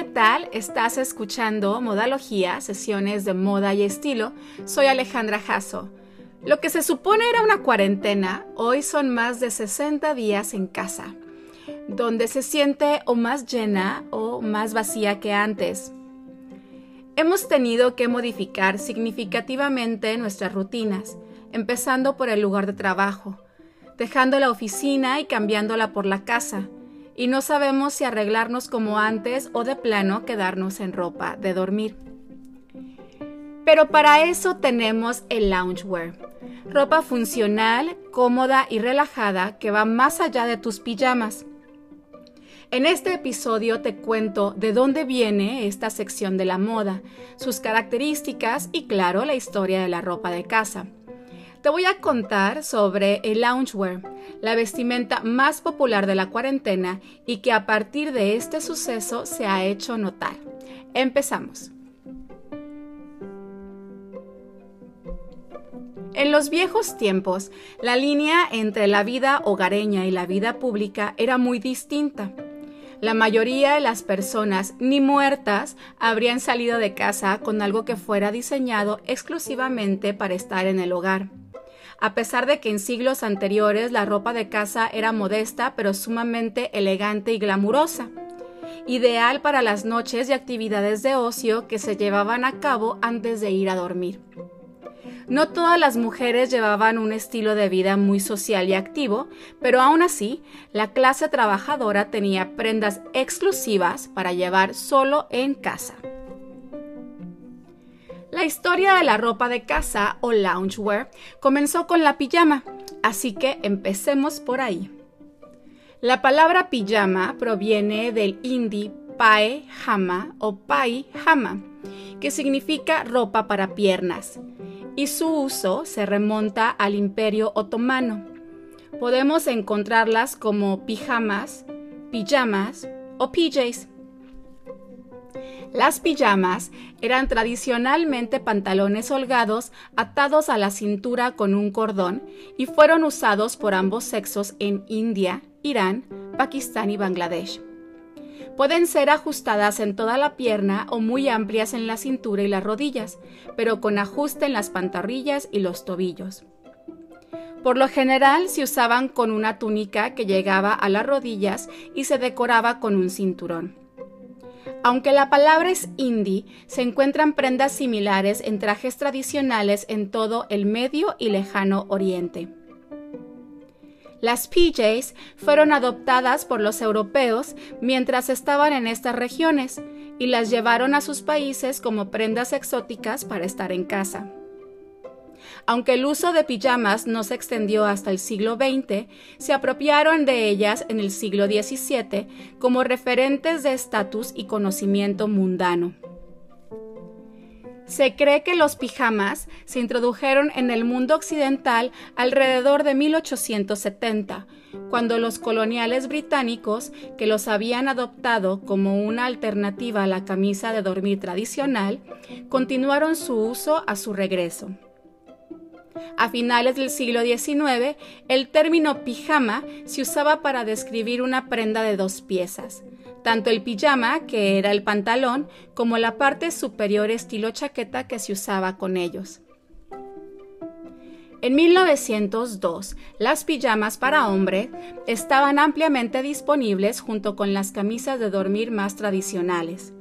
¿qué tal? Estás escuchando Modalogía, sesiones de moda y estilo. Soy Alejandra Jasso. Lo que se supone era una cuarentena, hoy son más de 60 días en casa, donde se siente o más llena o más vacía que antes. Hemos tenido que modificar significativamente nuestras rutinas, empezando por el lugar de trabajo, dejando la oficina y cambiándola por la casa y no sabemos si arreglarnos como antes o de plano quedarnos en ropa de dormir. Pero para eso tenemos el loungewear, ropa funcional, cómoda y relajada que va más allá de tus pijamas. En este episodio te cuento de dónde viene esta sección de la moda, sus características y claro la historia de la ropa de casa te voy a contar sobre el loungewear, la vestimenta más popular de la cuarentena y que a partir de este suceso se ha hecho notar. Empezamos. En los viejos tiempos, la línea entre la vida hogareña y la vida pública era muy distinta. La mayoría de las personas, ni muertas, habrían salido de casa con algo que fuera diseñado exclusivamente para estar en el hogar a pesar de que en siglos anteriores la ropa de casa era modesta pero sumamente elegante y glamurosa, ideal para las noches y actividades de ocio que se llevaban a cabo antes de ir a dormir. No todas las mujeres llevaban un estilo de vida muy social y activo, pero aún así, la clase trabajadora tenía prendas exclusivas para llevar solo en casa. La historia de la ropa de casa o loungewear comenzó con la pijama, así que empecemos por ahí. La palabra pijama proviene del hindi pae hama o pai hama, que significa ropa para piernas, y su uso se remonta al Imperio Otomano. Podemos encontrarlas como pijamas, pijamas o PJs. Las pijamas eran tradicionalmente pantalones holgados atados a la cintura con un cordón y fueron usados por ambos sexos en India, Irán, Pakistán y Bangladesh. Pueden ser ajustadas en toda la pierna o muy amplias en la cintura y las rodillas, pero con ajuste en las pantorrillas y los tobillos. Por lo general se usaban con una túnica que llegaba a las rodillas y se decoraba con un cinturón. Aunque la palabra es indie, se encuentran prendas similares en trajes tradicionales en todo el Medio y Lejano Oriente. Las PJs fueron adoptadas por los europeos mientras estaban en estas regiones y las llevaron a sus países como prendas exóticas para estar en casa. Aunque el uso de pijamas no se extendió hasta el siglo XX, se apropiaron de ellas en el siglo XVII como referentes de estatus y conocimiento mundano. Se cree que los pijamas se introdujeron en el mundo occidental alrededor de 1870, cuando los coloniales británicos, que los habían adoptado como una alternativa a la camisa de dormir tradicional, continuaron su uso a su regreso. A finales del siglo XIX, el término pijama se usaba para describir una prenda de dos piezas, tanto el pijama, que era el pantalón, como la parte superior estilo chaqueta que se usaba con ellos. En 1902, las pijamas para hombre estaban ampliamente disponibles junto con las camisas de dormir más tradicionales.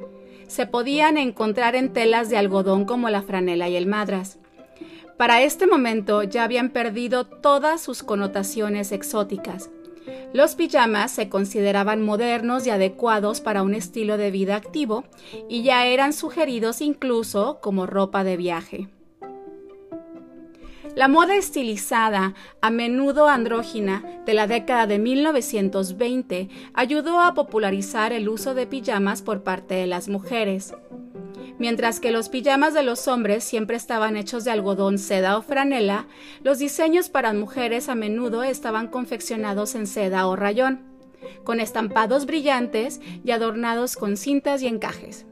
Se podían encontrar en telas de algodón como la franela y el madras. Para este momento ya habían perdido todas sus connotaciones exóticas. Los pijamas se consideraban modernos y adecuados para un estilo de vida activo y ya eran sugeridos incluso como ropa de viaje. La moda estilizada, a menudo andrógina, de la década de 1920 ayudó a popularizar el uso de pijamas por parte de las mujeres. Mientras que los pijamas de los hombres siempre estaban hechos de algodón, seda o franela, los diseños para mujeres a menudo estaban confeccionados en seda o rayón, con estampados brillantes y adornados con cintas y encajes.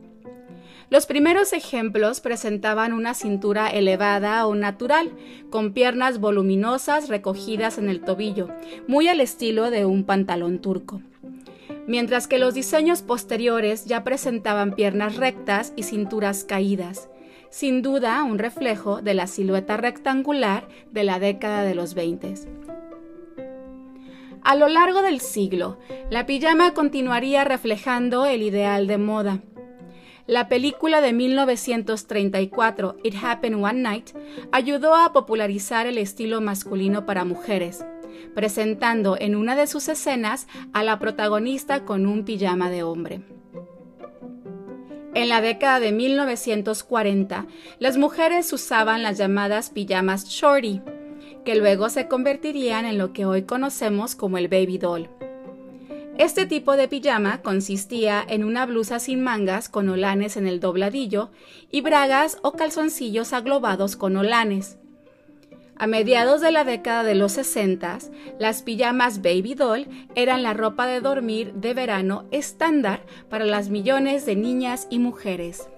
Los primeros ejemplos presentaban una cintura elevada o natural, con piernas voluminosas recogidas en el tobillo, muy al estilo de un pantalón turco. mientras que los diseños posteriores ya presentaban piernas rectas y cinturas caídas, sin duda un reflejo de la silueta rectangular de la década de los 20. A lo largo del siglo, la pijama continuaría reflejando el ideal de moda. La película de 1934, It Happened One Night, ayudó a popularizar el estilo masculino para mujeres, presentando en una de sus escenas a la protagonista con un pijama de hombre. En la década de 1940, las mujeres usaban las llamadas pijamas shorty, que luego se convertirían en lo que hoy conocemos como el baby doll. Este tipo de pijama consistía en una blusa sin mangas con olanes en el dobladillo y bragas o calzoncillos aglobados con olanes. A mediados de la década de los 60, las pijamas Baby Doll eran la ropa de dormir de verano estándar para las millones de niñas y mujeres.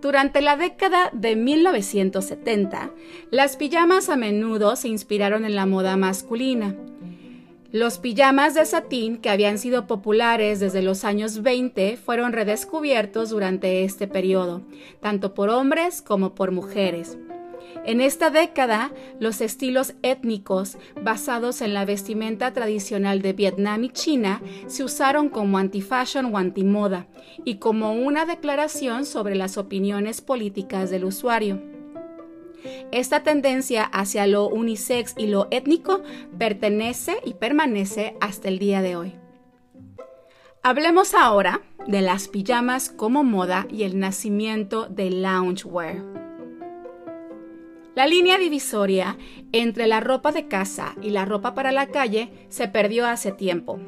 Durante la década de 1970, las pijamas a menudo se inspiraron en la moda masculina, los pijamas de satín que habían sido populares desde los años 20 fueron redescubiertos durante este periodo, tanto por hombres como por mujeres. En esta década, los estilos étnicos basados en la vestimenta tradicional de Vietnam y China se usaron como anti-fashion o antimoda y como una declaración sobre las opiniones políticas del usuario. Esta tendencia hacia lo unisex y lo étnico pertenece y permanece hasta el día de hoy. Hablemos ahora de las pijamas como moda y el nacimiento del loungewear. La línea divisoria entre la ropa de casa y la ropa para la calle se perdió hace tiempo.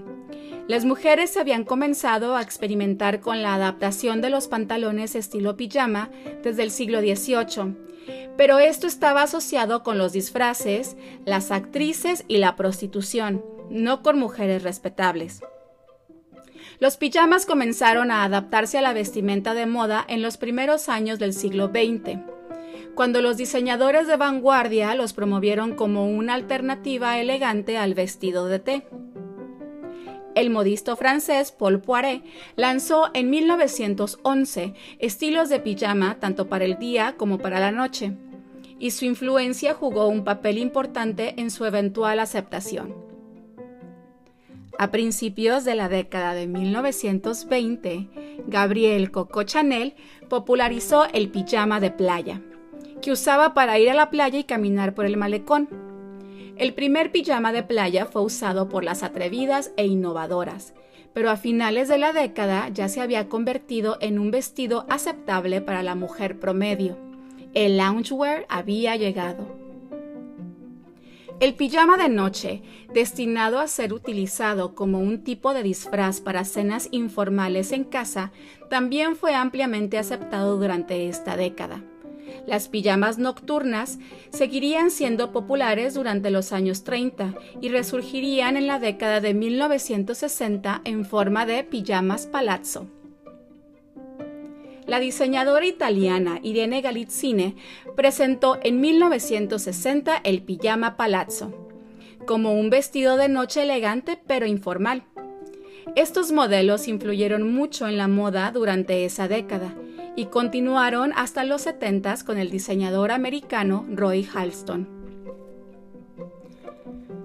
Las mujeres habían comenzado a experimentar con la adaptación de los pantalones estilo pijama desde el siglo XVIII pero esto estaba asociado con los disfraces, las actrices y la prostitución, no con mujeres respetables. Los pijamas comenzaron a adaptarse a la vestimenta de moda en los primeros años del siglo XX, cuando los diseñadores de vanguardia los promovieron como una alternativa elegante al vestido de té. El modisto francés Paul Poiret lanzó en 1911 estilos de pijama tanto para el día como para la noche, y su influencia jugó un papel importante en su eventual aceptación. A principios de la década de 1920, Gabriel Coco Chanel popularizó el pijama de playa, que usaba para ir a la playa y caminar por el malecón el primer pijama de playa fue usado por las atrevidas e innovadoras, pero a finales de la década ya se había convertido en un vestido aceptable para la mujer promedio. El loungewear había llegado. El pijama de noche, destinado a ser utilizado como un tipo de disfraz para cenas informales en casa, también fue ampliamente aceptado durante esta década. Las pijamas nocturnas seguirían siendo populares durante los años 30 y resurgirían en la década de 1960 en forma de pijamas palazzo. La diseñadora italiana Irene Galitzine presentó en 1960 el pijama palazzo, como un vestido de noche elegante pero informal. Estos modelos influyeron mucho en la moda durante esa década y continuaron hasta los 70 con el diseñador americano Roy Halston.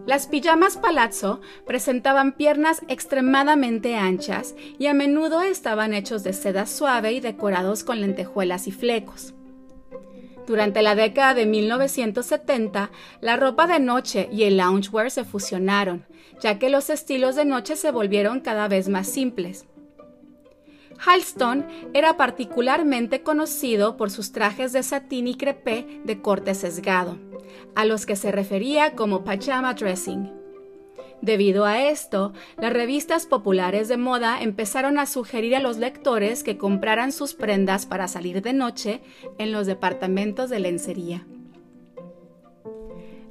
Las pijamas palazzo presentaban piernas extremadamente anchas y a menudo estaban hechos de seda suave y decorados con lentejuelas y flecos. Durante la década de 1970, la ropa de noche y el loungewear se fusionaron, ya que los estilos de noche se volvieron cada vez más simples. Halston era particularmente conocido por sus trajes de satín y crepé de corte sesgado, a los que se refería como pajama dressing. Debido a esto, las revistas populares de moda empezaron a sugerir a los lectores que compraran sus prendas para salir de noche en los departamentos de lencería.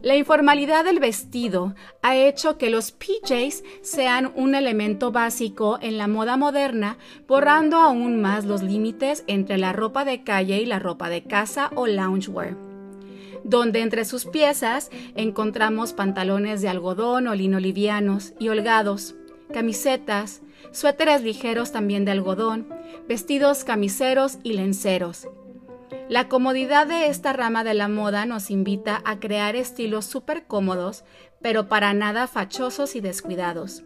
La informalidad del vestido ha hecho que los PJs sean un elemento básico en la moda moderna, borrando aún más los límites entre la ropa de calle y la ropa de casa o loungewear. donde entre sus piezas encontramos pantalones de algodón o lino livianos y holgados, camisetas, suéteres ligeros también de algodón, vestidos camiseros y lenceros. La comodidad de esta rama de la moda nos invita a crear estilos súper cómodos, pero para nada fachosos y descuidados.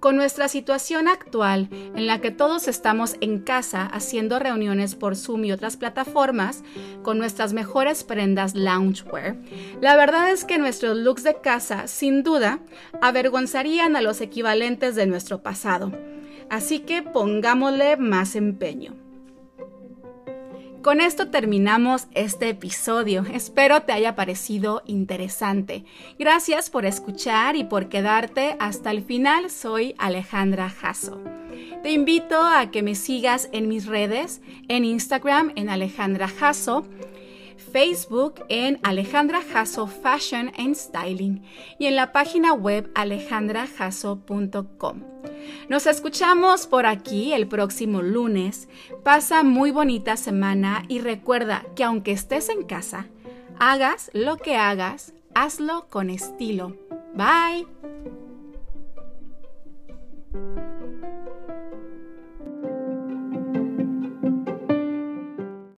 Con nuestra situación actual, en la que todos estamos en casa haciendo reuniones por Zoom y otras plataformas, con nuestras mejores prendas loungewear, la verdad es que nuestros looks de casa, sin duda, avergonzarían a los equivalentes de nuestro pasado. Así que pongámosle más empeño. Con esto terminamos este episodio. Espero te haya parecido interesante. Gracias por escuchar y por quedarte hasta el final. Soy Alejandra Jasso. Te invito a que me sigas en mis redes, en Instagram en Alejandra Jasso, Facebook en Alejandra Jasso Fashion and Styling y en la página web alejandrajasso.com. Nos escuchamos por aquí el próximo lunes. Pasa muy bonita semana y recuerda que aunque estés en casa, hagas lo que hagas, hazlo con estilo. Bye.